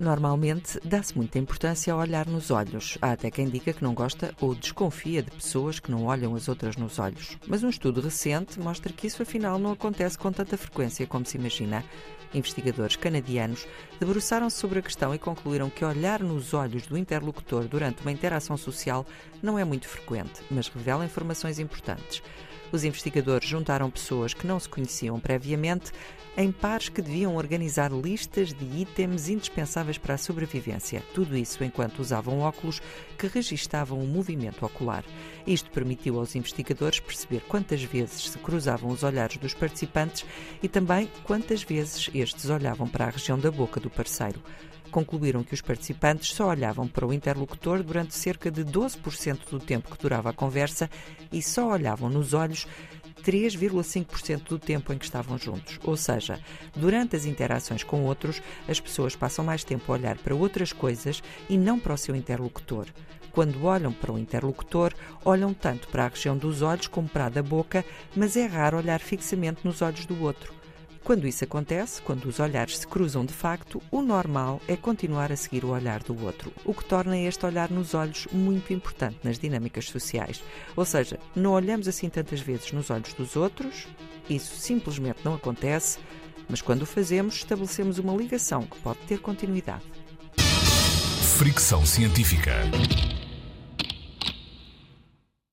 Normalmente dá-se muita importância ao olhar nos olhos. Há até quem diga que não gosta ou desconfia de pessoas que não olham as outras nos olhos. Mas um estudo recente mostra que isso afinal não acontece com tanta frequência como se imagina. Investigadores canadianos debruçaram-se sobre a questão e concluíram que olhar nos olhos do interlocutor durante uma interação social não é muito frequente, mas revela informações importantes. Os investigadores juntaram pessoas que não se conheciam previamente em pares que deviam organizar listas de itens indispensáveis para a sobrevivência. Tudo isso enquanto usavam óculos que registavam o movimento ocular. Isto permitiu aos investigadores perceber quantas vezes se cruzavam os olhares dos participantes e também quantas vezes estes olhavam para a região da boca do parceiro concluíram que os participantes só olhavam para o interlocutor durante cerca de 12% do tempo que durava a conversa e só olhavam nos olhos 3,5% do tempo em que estavam juntos. Ou seja, durante as interações com outros, as pessoas passam mais tempo a olhar para outras coisas e não para o seu interlocutor. Quando olham para o interlocutor, olham tanto para a região dos olhos como para a da boca, mas é raro olhar fixamente nos olhos do outro. Quando isso acontece, quando os olhares se cruzam de facto, o normal é continuar a seguir o olhar do outro, o que torna este olhar nos olhos muito importante nas dinâmicas sociais. Ou seja, não olhamos assim tantas vezes nos olhos dos outros, isso simplesmente não acontece, mas quando o fazemos, estabelecemos uma ligação que pode ter continuidade. Fricção científica.